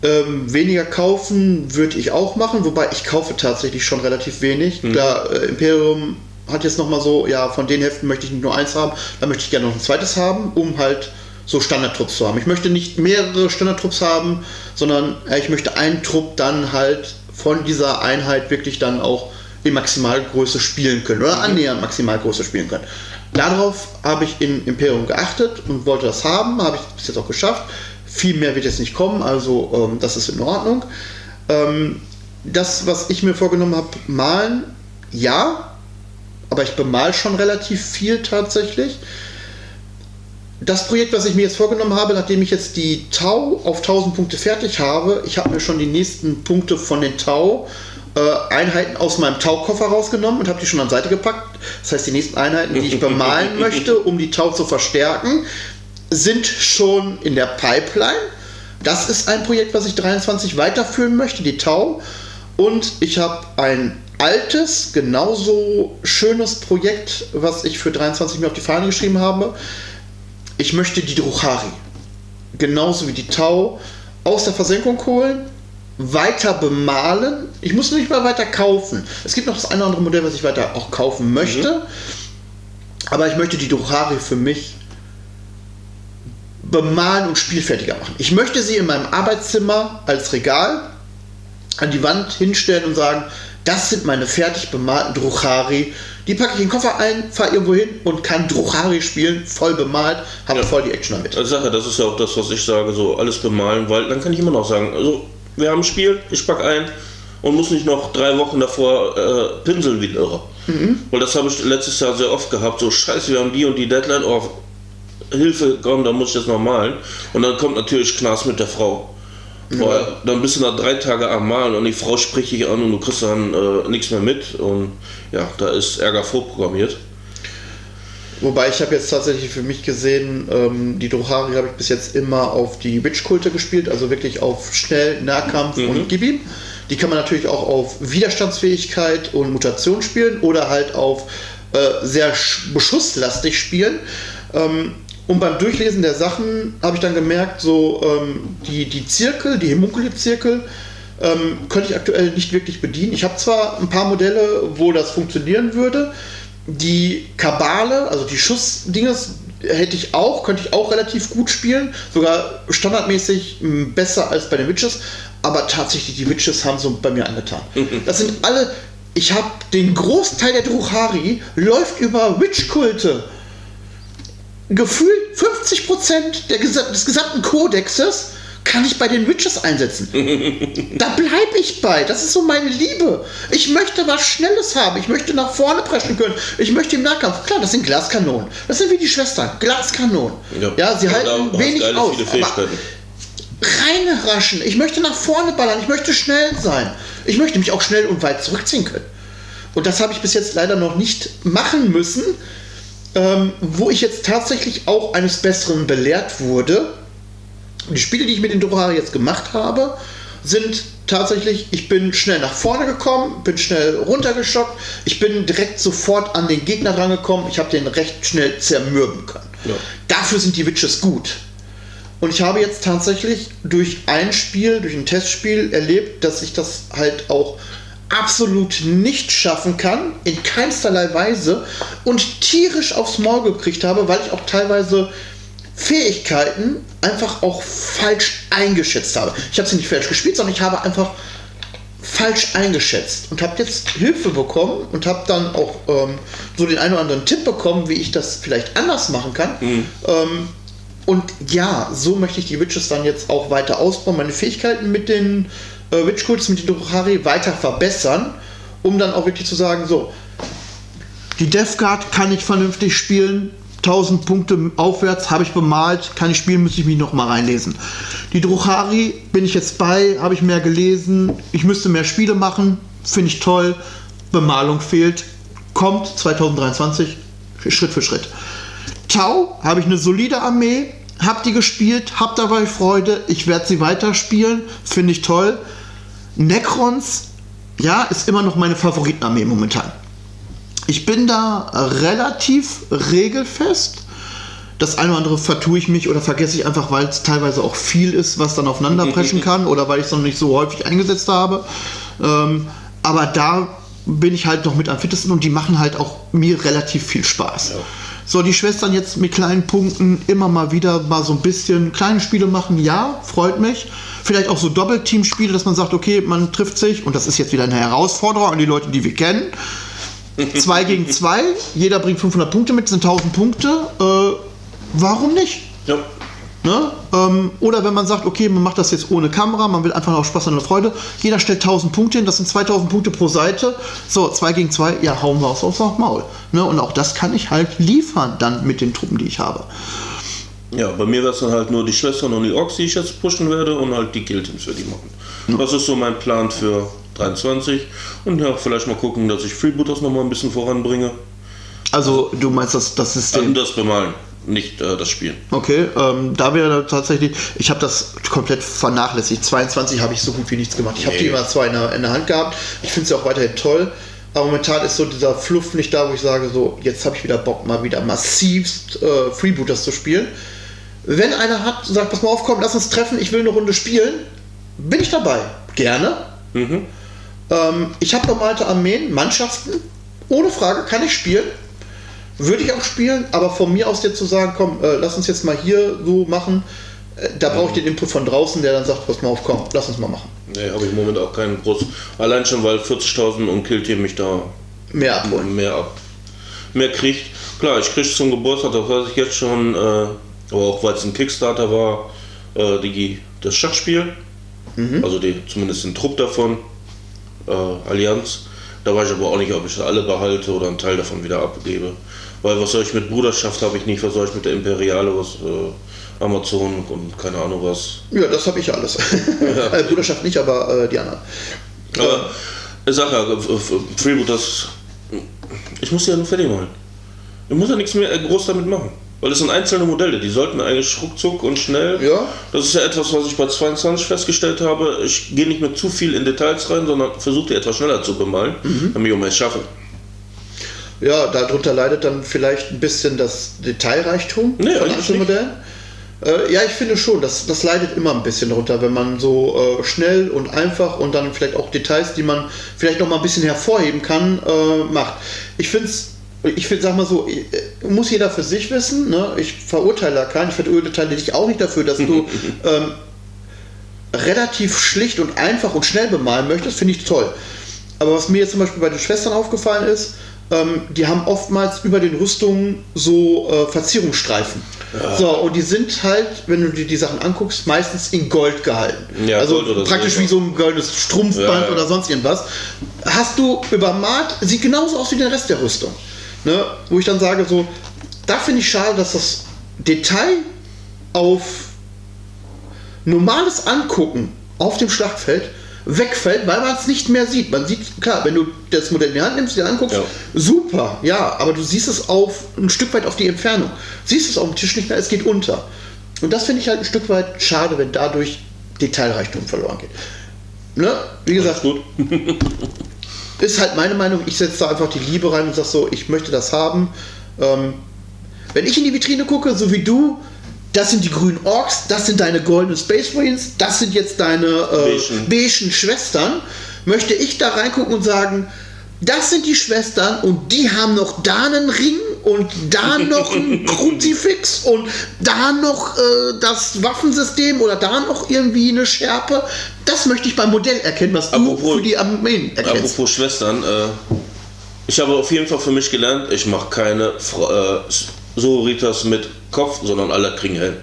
Ähm, weniger kaufen würde ich auch machen, wobei ich kaufe tatsächlich schon relativ wenig. Mhm. Klar, äh, Imperium hat jetzt nochmal so, ja, von den Heften möchte ich nicht nur eins haben, da möchte ich gerne noch ein zweites haben, um halt so Standardtrupps zu haben. Ich möchte nicht mehrere Standardtrupps haben, sondern äh, ich möchte einen Trupp dann halt von dieser Einheit wirklich dann auch in Maximalgröße spielen können oder annähernd Maximalgröße spielen können. Darauf habe ich in Imperium geachtet und wollte das haben, habe ich bis jetzt auch geschafft. Viel mehr wird jetzt nicht kommen, also ähm, das ist in Ordnung. Ähm, das, was ich mir vorgenommen habe, malen, ja, aber ich bemal schon relativ viel tatsächlich das Projekt, was ich mir jetzt vorgenommen habe, nachdem ich jetzt die Tau auf 1000 Punkte fertig habe, ich habe mir schon die nächsten Punkte von den Tau äh, Einheiten aus meinem Tau-Koffer rausgenommen und habe die schon an Seite gepackt. Das heißt, die nächsten Einheiten, die ich bemalen möchte, um die Tau zu verstärken, sind schon in der Pipeline. Das ist ein Projekt, was ich 23 weiterführen möchte, die Tau. Und ich habe ein altes, genauso schönes Projekt, was ich für 23 mir auf die Fahne geschrieben habe ich möchte die Druchari, genauso wie die Tau, aus der Versenkung holen, weiter bemalen. Ich muss nicht mal weiter kaufen. Es gibt noch das eine oder andere Modell, was ich weiter auch kaufen möchte. Mhm. Aber ich möchte die Druchari für mich bemalen und spielfertiger machen. Ich möchte sie in meinem Arbeitszimmer als Regal an die Wand hinstellen und sagen, das sind meine fertig bemalten Druchari die packe ich in den Koffer ein, fahre irgendwo hin und kann Druchari spielen, voll bemalt, habe ja. voll die Action damit. Also Sache, das ist ja auch das, was ich sage, so alles bemalen, weil dann kann ich immer noch sagen, also wir haben ein Spiel, ich packe ein und muss nicht noch drei Wochen davor äh, pinseln wie ein Irrer. Mhm. Weil das habe ich letztes Jahr sehr oft gehabt, so scheiße, wir haben die und die Deadline, oh, Hilfe, komm, da muss ich jetzt noch malen. Und dann kommt natürlich Knas mit der Frau. Boah, dann bist du nach drei Tagen am Malen und die Frau spricht dich an und du kriegst dann äh, nichts mehr mit und ja, da ist Ärger vorprogrammiert. Wobei ich habe jetzt tatsächlich für mich gesehen, ähm, die Drohari habe ich bis jetzt immer auf die Witch-Kulte gespielt, also wirklich auf schnell, Nahkampf mhm. und Gib Die kann man natürlich auch auf Widerstandsfähigkeit und Mutation spielen oder halt auf äh, sehr beschusslastig spielen. Ähm, und beim Durchlesen der Sachen habe ich dann gemerkt, so ähm, die, die Zirkel, die Hemunkuli-Zirkel, ähm, könnte ich aktuell nicht wirklich bedienen. Ich habe zwar ein paar Modelle, wo das funktionieren würde. Die Kabale, also die Schussdinges, hätte ich auch, könnte ich auch relativ gut spielen. Sogar standardmäßig mh, besser als bei den Witches. Aber tatsächlich, die Witches haben so bei mir angetan. Das sind alle. Ich habe den Großteil der Druchari läuft über Witch-Kulte. Gefühlt 50% der, gesa- des gesamten Kodexes kann ich bei den Witches einsetzen. da bleibe ich bei. Das ist so meine Liebe. Ich möchte was Schnelles haben. Ich möchte nach vorne preschen können. Ich möchte im Nahkampf. Klar, das sind Glaskanonen. Das sind wie die Schwestern. Glaskanonen. Ja, sie Aber halten da hast wenig geile aus. reinraschen. Ich möchte nach vorne ballern. Ich möchte schnell sein. Ich möchte mich auch schnell und weit zurückziehen können. Und das habe ich bis jetzt leider noch nicht machen müssen, ähm, wo ich jetzt tatsächlich auch eines Besseren belehrt wurde. Die Spiele, die ich mit den Dorari jetzt gemacht habe, sind tatsächlich, ich bin schnell nach vorne gekommen, bin schnell runtergeschockt, ich bin direkt sofort an den Gegner rangekommen, ich habe den recht schnell zermürben können. Ja. Dafür sind die Witches gut. Und ich habe jetzt tatsächlich durch ein Spiel, durch ein Testspiel erlebt, dass ich das halt auch absolut nicht schaffen kann, in keinsterlei Weise und tierisch aufs Maul gekriegt habe, weil ich auch teilweise Fähigkeiten einfach auch falsch eingeschätzt habe. Ich habe sie nicht falsch gespielt, sondern ich habe einfach falsch eingeschätzt und habe jetzt Hilfe bekommen und habe dann auch ähm, so den einen oder anderen Tipp bekommen, wie ich das vielleicht anders machen kann. Ähm, und ja, so möchte ich die Witches dann jetzt auch weiter ausbauen, meine Fähigkeiten mit den äh, Witch Codes, mit den Dohari weiter verbessern, um dann auch wirklich zu sagen, so, die Death Guard kann ich vernünftig spielen. 1000 Punkte aufwärts habe ich bemalt, kann ich spielen, müsste ich mich noch mal reinlesen. Die Druchari bin ich jetzt bei, habe ich mehr gelesen. Ich müsste mehr Spiele machen, finde ich toll. Bemalung fehlt, kommt 2023 Schritt für Schritt. Tau habe ich eine solide Armee, habe die gespielt, habe dabei Freude. Ich werde sie weiterspielen, finde ich toll. Necrons, ja, ist immer noch meine Favoritenarmee momentan. Ich bin da relativ regelfest. Das eine oder andere vertue ich mich oder vergesse ich einfach, weil es teilweise auch viel ist, was dann aufeinander preschen kann oder weil ich es noch nicht so häufig eingesetzt habe. Ähm, aber da bin ich halt noch mit am fittesten und die machen halt auch mir relativ viel Spaß. So, die Schwestern jetzt mit kleinen Punkten immer mal wieder mal so ein bisschen kleine Spiele machen, ja, freut mich. Vielleicht auch so Doppelteam-Spiele, dass man sagt, okay, man trifft sich und das ist jetzt wieder eine Herausforderung an die Leute, die wir kennen. Zwei gegen zwei, jeder bringt 500 Punkte mit, sind 1000 Punkte. Äh, warum nicht? Ja. Ne? Ähm, oder wenn man sagt, okay, man macht das jetzt ohne Kamera, man will einfach noch Spaß und Freude. Jeder stellt 1000 Punkte hin, das sind 2000 Punkte pro Seite. So, zwei gegen zwei, ja, hauen wir aufs, aufs Maul. Ne? Und auch das kann ich halt liefern dann mit den Truppen, die ich habe. Ja, bei mir wäre es dann halt nur die Schwestern und die Orks, die ich jetzt pushen werde und halt die Guild-Teams für die machen. Das ist so mein Plan für 23 und ja, vielleicht mal gucken, dass ich Freebooters noch mal ein bisschen voranbringe. Also, du meinst das, das System. Das bemalen, nicht äh, das Spielen. Okay, ähm, da wäre tatsächlich, ich habe das komplett vernachlässigt. 22 habe ich so gut wie nichts gemacht. Ich habe die Nee. immer zwar in der, in der Hand gehabt. Ich finde sie auch weiterhin toll. Aber momentan ist so dieser Fluff nicht da, wo ich sage, so, jetzt habe ich wieder Bock, mal wieder massivst äh, Freebooters zu spielen. Wenn einer hat, sagt, pass mal auf, komm, lass uns treffen, ich will eine Runde spielen, bin ich dabei. Gerne. Mhm. Ähm, ich habe bemalte Armeen, Mannschaften, ohne Frage, kann ich spielen. Würde ich auch spielen, aber von mir aus jetzt zu sagen, komm, äh, lass uns jetzt mal hier so machen, äh, da brauche ich den Input von draußen, der dann sagt, pass mal auf, komm, lass uns mal machen. Nee, habe ich im Moment auch keinen groß. Allein schon, weil 40.000 und Killteam mich da Mehr abholen. mehr ab. Mehr kriegt. Klar, ich kriege zum Geburtstag, das weiß ich jetzt schon, äh, aber auch weil es ein Kickstarter war, äh, die, das Schachspiel. Also die, zumindest den Trupp davon, äh, Allianz. Da weiß ich aber auch nicht, ob ich alle behalte oder einen Teil davon wieder abgebe. Weil was soll ich mit Bruderschaft habe ich nicht, was soll ich mit der Imperiale, was äh, Amazon und keine Ahnung was. Ja, das habe ich alles. äh, Bruderschaft nicht, aber äh, die anderen. Aber ich sag ja, äh, äh, Freebooters, ich muss die ja nur fertig machen. Ich muss ja nichts mehr äh, groß damit machen. Weil das sind einzelne Modelle, die sollten eigentlich ruckzuck und schnell. Ja. Das ist ja etwas, was ich bei 22 festgestellt habe. Ich gehe nicht mehr zu viel in Details rein, sondern versuche die etwas schneller zu bemalen, damit ich auch mehr schaffe. Ja, darunter leidet dann vielleicht ein bisschen das Detailreichtum Nee, von eigentlich einzelnen nicht. Modellen. Äh, ja, ich finde schon, das, das leidet immer ein bisschen darunter, wenn man so äh, schnell und einfach und dann vielleicht auch Details, die man vielleicht noch mal ein bisschen hervorheben kann, äh, macht. Ich finde es, ich find, sag mal so, äh, muss jeder für sich wissen. Ne? Ich verurteile da keinen, ich verurteile dich auch nicht dafür, dass du ähm, relativ schlicht und einfach und schnell bemalen möchtest, finde ich toll. Aber was mir jetzt zum Beispiel bei den Schwestern aufgefallen ist, ähm, die haben oftmals über den Rüstungen so äh, Verzierungsstreifen. Ja. So, und die sind halt, wenn du dir die Sachen anguckst, meistens in Gold gehalten. Ja, also Gold praktisch Silber. wie so ein goldenes Strumpfband ja, oder sonst irgendwas. Hast du übermalt, sieht genauso aus wie der Rest der Rüstung. Ne? Wo ich dann sage, so, da finde ich schade, dass das Detail auf normales Angucken auf dem Schlachtfeld wegfällt, weil man es nicht mehr sieht. Man sieht, klar, wenn du das Modell in die Hand nimmst, dir anguckst, ja. super, ja, aber du siehst es auf ein Stück weit auf die Entfernung. Siehst es auf dem Tisch nicht mehr, es geht unter. Und das finde ich halt ein Stück weit schade, wenn dadurch Detailreichtum verloren geht. Ne? Wie gesagt, gut. ist halt meine Meinung, ich setze da einfach die Liebe rein und sage so, ich möchte das haben. Ähm, wenn ich in die Vitrine gucke, so wie du, das sind die grünen Orks, das sind deine goldenen Space Marines, das sind jetzt deine äh, beigen Schwestern, möchte ich da reingucken und sagen, das sind die Schwestern und die haben noch da einen Ring und da noch ein Kruzifix und da noch äh, das Waffensystem oder da noch irgendwie eine Schärpe. Das möchte ich beim Modell erkennen, was apropos, du für die Armeen erkennst. Apropos Schwestern, äh, ich habe auf jeden Fall für mich gelernt, ich mache keine äh, Sororitas mit Kopf, sondern alle kriegen Helm.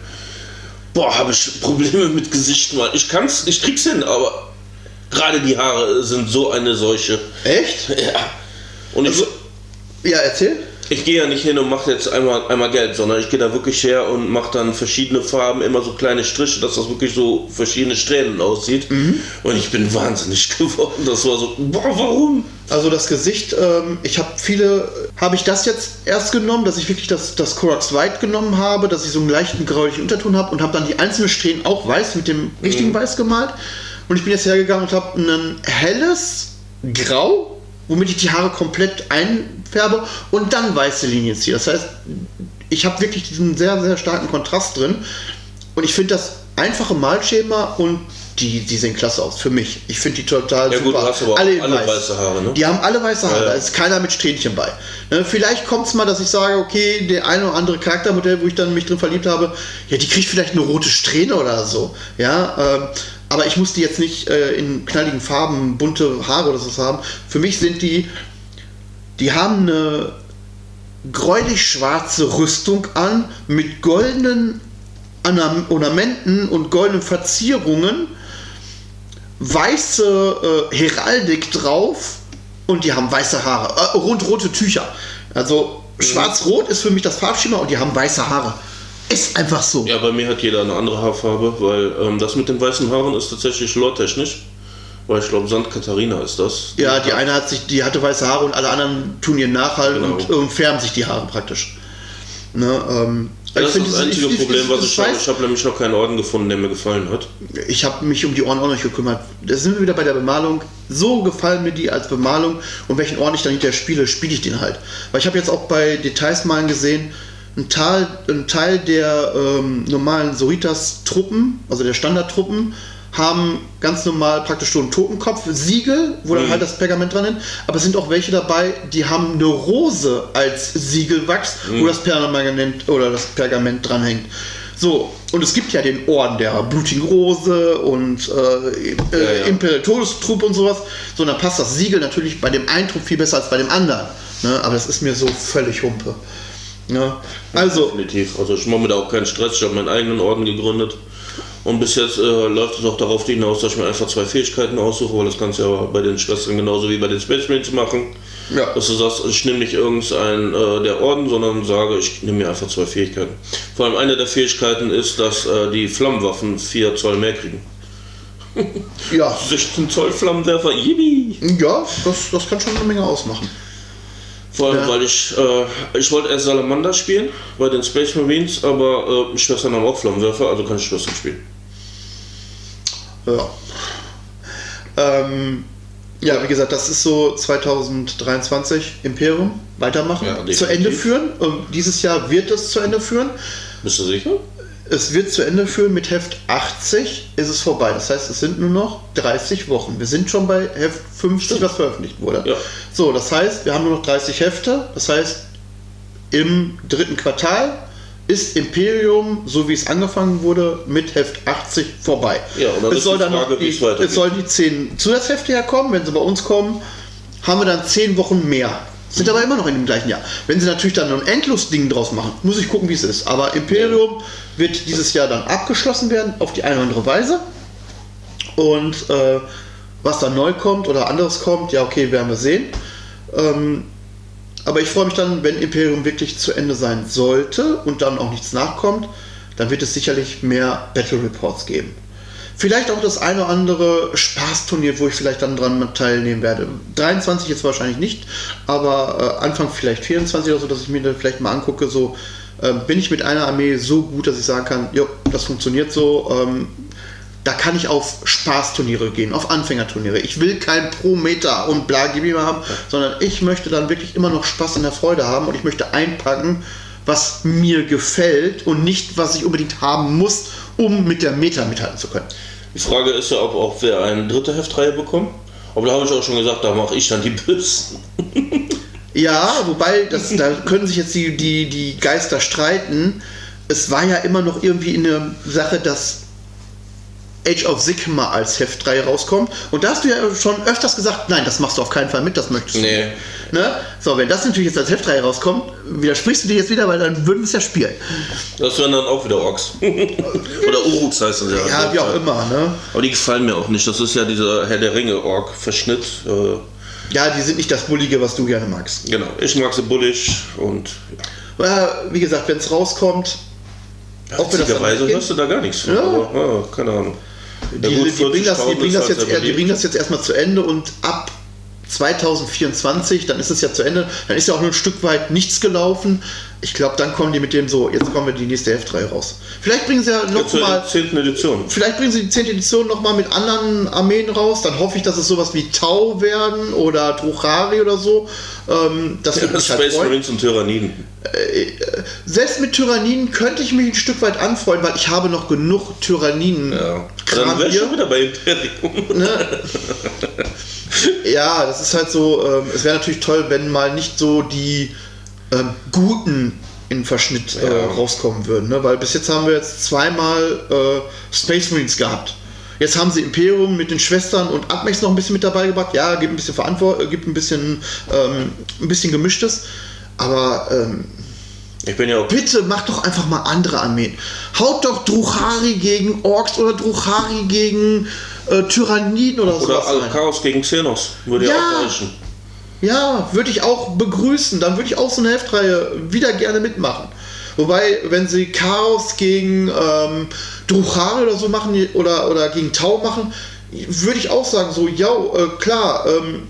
Boah, habe ich Probleme mit Gesicht mal. Ich kann's, ich krieg's hin, aber gerade die Haare sind so eine Seuche. Echt? Ja. Und also, ich, ja, erzähl ich gehe ja nicht hin und mache jetzt einmal, einmal gelb, sondern ich gehe da wirklich her und mache dann verschiedene Farben, immer so kleine Striche, dass das wirklich so verschiedene Strähnen aussieht. Mhm. Und ich bin wahnsinnig geworden. Das war so, boah, warum? Also das Gesicht, ähm, ich habe viele, habe ich das jetzt erst genommen, dass ich wirklich das, das Corax White genommen habe, dass ich so einen leichten gräulichen Unterton habe und habe dann die einzelnen Strähnen auch weiß mit dem richtigen mhm. Weiß gemalt. Und ich bin jetzt hergegangen und habe ein helles Grau, womit ich die Haare komplett ein färbe und dann weiße Linien ziehe. Das heißt, ich habe wirklich diesen sehr, sehr starken Kontrast drin und ich finde das einfache Malschema und die, die sehen klasse aus, für mich. Ich finde die total ja, super. Gut, du hast aber alle, alle weiß. weiße Haare, ne? Die haben alle weiße Haare, ja, ja. da ist keiner mit Strähnchen bei. Ne, vielleicht kommt es mal, dass ich sage, okay, der eine oder andere Charaktermodell, wo ich dann mich drin verliebt habe, ja, die kriegt vielleicht eine rote Strähne oder so. Ja, ähm, aber ich muss die jetzt nicht äh, in knalligen Farben, bunte Haare oder so haben. Für mich sind die die haben eine gräulich-schwarze Rüstung an mit goldenen Ornamenten und goldenen Verzierungen, weiße äh, Heraldik drauf und die haben weiße Haare, äh, rund rote Tücher. Also schwarz-rot ist für mich das Farbschema und die haben weiße Haare. Ist einfach so. Ja, bei mir hat jeder eine andere Haarfarbe, weil ähm, das mit den weißen Haaren ist tatsächlich lore-technisch. Weil ich glaube, St. Katharina ist das. Ja, die eine hat sich, die hatte weiße Haare und alle anderen tun ihren Nachhalt genau. und, und, färben sich die Haare praktisch. Ne, ähm, das ist das einzige ich, Problem, ich, was ich, habe. Ich habe nämlich noch keinen Orden gefunden, der mir gefallen hat. Ich habe mich um die Orden auch noch gekümmert. Da sind wir wieder bei der Bemalung. So gefallen mir die als Bemalung und welchen Orden ich dann hinterher spiele, spiele ich den halt. Weil ich habe jetzt auch bei Details malen gesehen, ein Teil, ein Teil der ähm, normalen Soritas-Truppen, also der Standardtruppen, haben ganz normal praktisch so einen Totenkopf, Siegel, wo dann mhm. halt das Pergament dran ist. Aber es sind auch welche dabei, die haben eine Rose als Siegelwachs, mhm. wo das Pergament oder das Pergament dranhängt. So, und es gibt ja den Orden der blutigen Rose und äh, äh, ja, ja. Imperial Todestrupp und sowas. So, und dann passt das Siegel natürlich bei dem einen Trupp viel besser als bei dem anderen. Ne? Aber das ist mir so völlig Humpe. Ne? Also, Definitiv. Also ich mache mir da auch keinen Stress. Ich habe meinen eigenen Orden gegründet. Und bis jetzt äh, läuft es auch darauf hinaus, dass ich mir einfach zwei Fähigkeiten aussuche, weil das kannst du ja bei den Schwestern genauso wie bei den Space Marines machen. Ja. Dass du sagst, ich nehme nicht irgendeinen äh, der Orden, sondern sage, ich nehme mir einfach zwei Fähigkeiten. Vor allem eine der Fähigkeiten ist, dass äh, die Flammenwaffen 4 Zoll mehr kriegen. ja. 16 Zoll Flammenwerfer, yippie! Ja, das, das kann schon eine Menge ausmachen. Vor allem, ja. weil ich, äh, ich wollte erst Salamander spielen bei den Space Marines, aber äh, Schwestern haben auch Flammenwerfer, also kann ich Schwestern spielen. Ja. Ähm, ja, wie gesagt, das ist so 2023 Imperium. Weitermachen, ja, zu Ende führen. Und dieses Jahr wird es zu Ende führen. Bist du sicher? Es wird zu Ende führen mit Heft 80, ist es vorbei. Das heißt, es sind nur noch 30 Wochen. Wir sind schon bei Heft 50, was veröffentlicht wurde. Ja. So, das heißt, wir haben nur noch 30 Hefte. Das heißt, im dritten Quartal ist Imperium, so wie es angefangen wurde, mit Heft 80 vorbei. Ja, und es soll die dann Frage, noch die, es sollen die 10 Zusatzhefte herkommen. Wenn sie bei uns kommen, haben wir dann 10 Wochen mehr. Sind aber immer noch in dem gleichen Jahr. Wenn sie natürlich dann ein endlos Ding draus machen, muss ich gucken, wie es ist. Aber Imperium wird dieses Jahr dann abgeschlossen werden, auf die eine oder andere Weise. Und äh, was dann neu kommt oder anderes kommt, ja, okay, werden wir sehen. Ähm, aber ich freue mich dann, wenn Imperium wirklich zu Ende sein sollte und dann auch nichts nachkommt, dann wird es sicherlich mehr Battle Reports geben. Vielleicht auch das eine oder andere Spaßturnier, wo ich vielleicht dann dran teilnehmen werde. 23 jetzt wahrscheinlich nicht, aber äh, Anfang vielleicht 24 oder so, dass ich mir dann vielleicht mal angucke, so äh, bin ich mit einer Armee so gut, dass ich sagen kann, jo, das funktioniert so. Ähm, da kann ich auf Spaßturniere gehen, auf Anfängerturniere. Ich will kein Pro-Meter und bla gib haben, sondern ich möchte dann wirklich immer noch Spaß in der Freude haben und ich möchte einpacken, was mir gefällt und nicht, was ich unbedingt haben muss, um mit der Meta mithalten zu können. Die Frage ist ja, ob auch wir eine dritte Heftreihe bekommen. Aber da habe ich auch schon gesagt, da mache ich dann die Bösen. Ja, wobei, das, da können sich jetzt die, die, die Geister streiten. Es war ja immer noch irgendwie eine Sache, dass Age of Sigma als Heftreihe rauskommt. Und da hast du ja schon öfters gesagt, nein, das machst du auf keinen Fall mit, das möchtest du Nee. nicht. Ne? So, wenn das natürlich jetzt als Heftreihe rauskommt, widersprichst du dir jetzt wieder, weil dann würden wir es ja spielen. Das wären dann auch wieder Orks. Oder Uruks heißen sie Ja, wie auch immer. Ne? Aber die gefallen mir auch nicht. Das ist ja dieser Herr der Ringe-Ork-Verschnitt. Äh, Ja, die sind nicht das Bullige, was du gerne magst. genau. Ich mag sie bullig und Ja, wie gesagt, wenn es rauskommt, ja, das witzigerweise hörst du da gar nichts von. Ja. Aber, ja, keine Ahnung. Ja, die, die, bringen das, die, 40.000 bringen das jetzt, halt eher- die bringen das jetzt erstmal zu Ende und ab 2024, dann ist es ja zu Ende, dann ist ja auch nur ein Stück weit nichts gelaufen. Ich glaube, dann kommen die mit dem so, jetzt kommen wir die nächste Heftreihe raus. Vielleicht bringen sie ja Ja, noch zur mal, 10. Edition. vielleicht bringen sie die 10. Edition noch mal mit anderen Armeen raus. Dann hoffe ich, dass es sowas wie Tau werden oder Druchari oder so. Ähm, das Ja, mich halt Space. Marines und Tyranniden. Selbst mit Tyranniden könnte ich mich ein Stück weit anfreuen, weil ich habe noch genug Tyranniden. Ja. Dann wäre schon wieder bei Imperium. Ne? ja, das ist halt so, ähm, es wäre natürlich toll, wenn mal nicht so die ähm, Guten in Verschnitt äh, Ja. rauskommen würden, ne? weil bis jetzt haben wir jetzt zweimal äh, Space Marines gehabt. Jetzt haben sie Imperium mit den Schwestern und Admex noch ein bisschen mit dabei gebracht. Ja, gibt ein bisschen Verantwortung, gibt ein bisschen, ähm, ein bisschen gemischtes. Aber ähm, Ich bin ja auch bitte macht doch einfach mal andere Armeen. Haut doch Druchari gegen Orks oder Druchari gegen äh, Tyranniden oder, Oder sowas rein. Chaos gegen Xenos. Würde ja, Ja. auch reichen. Ja, würde ich auch begrüßen. Dann würde ich auch so eine Heftreihe wieder gerne mitmachen. Wobei, wenn sie Chaos gegen ähm, Druchari oder so machen oder, oder gegen Tau machen, würde ich auch sagen, so, ja, äh, klar, ähm,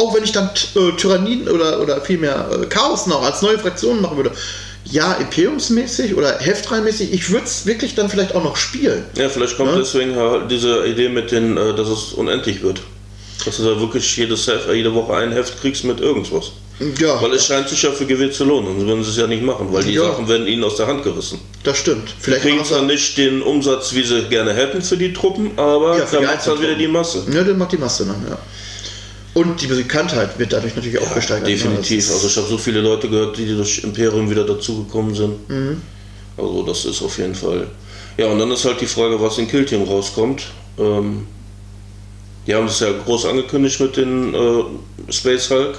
auch wenn ich dann äh, Tyranniden oder, oder vielmehr äh, Chaos noch als neue Fraktion machen würde, ja, Imperiumsmäßig oder Heftreihenmäßig, ich würde es wirklich dann vielleicht auch noch spielen. Ja, vielleicht kommt Ja. deswegen halt diese Idee mit den, äh, dass es unendlich wird. Dass du da wirklich jedes Heft, äh, jede Woche ein Heft kriegst mit irgendwas. Ja, Weil es scheint sich ja für GW zu lohnen, sonst würden sie es ja nicht machen, weil die Ja. Sachen werden ihnen aus der Hand gerissen. das stimmt. Vielleicht kriegen zwar sie- nicht den Umsatz, wie sie gerne hätten für die Truppen, aber Ja, für da die macht halt wieder die Masse. Ja, dann macht die Masse dann, ja. Und die Bekanntheit wird dadurch natürlich auch gesteigert. ne? Definitiv. Also ich habe so viele Leute gehört, die durch Imperium wieder dazugekommen sind. Mhm. Also das ist auf jeden Fall. Ja, und dann ist halt die Frage, was in Killteam rauskommt. Ähm, die haben das ja groß angekündigt mit den äh, Space Hulk.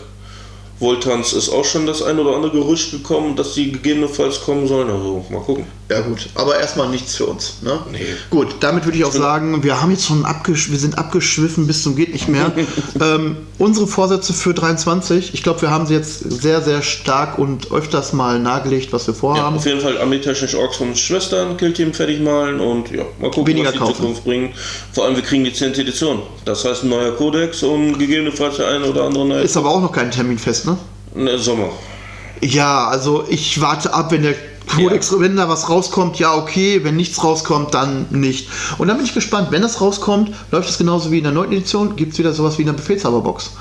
Voltans ist auch schon das ein oder andere Gerücht gekommen, dass die gegebenenfalls kommen sollen. Also mal gucken. Ja gut, aber erstmal nichts für uns. Ne? Nee. Gut, damit würde ich auch sagen, wir haben jetzt schon abgesch wir sind abgeschwiffen bis zum geht nicht mehr. ähm, unsere Vorsätze für 23, ich glaube, wir haben sie jetzt sehr, sehr stark und öfters mal nahegelegt, was wir Ja, vorhaben. auf jeden Fall armeetechnisch Orks von Schwestern, Killteam fertig malen und ja, mal gucken, Weniger was die kaufen. Zukunft bringt. Vor allem, wir kriegen die 10. Edition. Das heißt, ein neuer Kodex und gegebenenfalls der eine oder andere neue Ist aber auch noch kein Termin fest, ne? ne, Sommer. Ja, also ich warte ab, wenn der Codex, wenn da was rauskommt, ja okay, wenn nichts rauskommt, dann nicht. Und dann bin ich gespannt, wenn das rauskommt, läuft es genauso wie in der 9. Edition, gibt es wieder sowas wie eine Befehlshaberbox.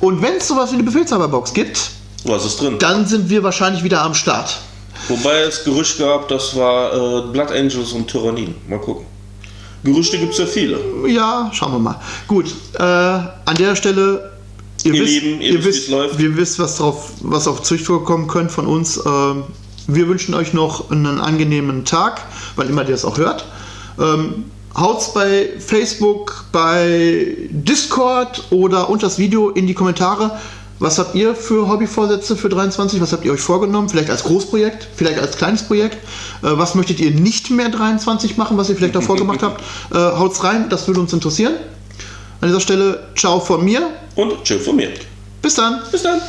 Und wenn es sowas wie eine Befehlshaberbox gibt, Was ist drin? dann sind wir wahrscheinlich wieder am Start. Wobei es Gerücht gab, das war äh, Blood Angels und Tyrannien. Mal gucken. Gerüchte gibt es ja viele. Ja, schauen wir mal. Gut, äh, an der Stelle, Ihr, Ihr wisst, Lieben, ihr ihr wisst, wisst, wir wisst, was drauf, was auf Züchtung kommen könnt von uns. Ähm, wir wünschen euch noch einen angenehmen Tag, wann immer ihr das auch hört. Ähm, haut's bei Facebook, bei Discord oder unter das Video in die Kommentare. Was habt ihr für Hobbyvorsätze für 23? Was habt ihr euch vorgenommen? Vielleicht als Großprojekt, vielleicht als kleines Projekt. Äh, was möchtet ihr nicht mehr 23 machen, was ihr vielleicht davor gemacht habt? Äh, haut's rein, das würde uns interessieren. An dieser Stelle, ciao von mir. Und tschüss von mir. Bis dann. Bis dann.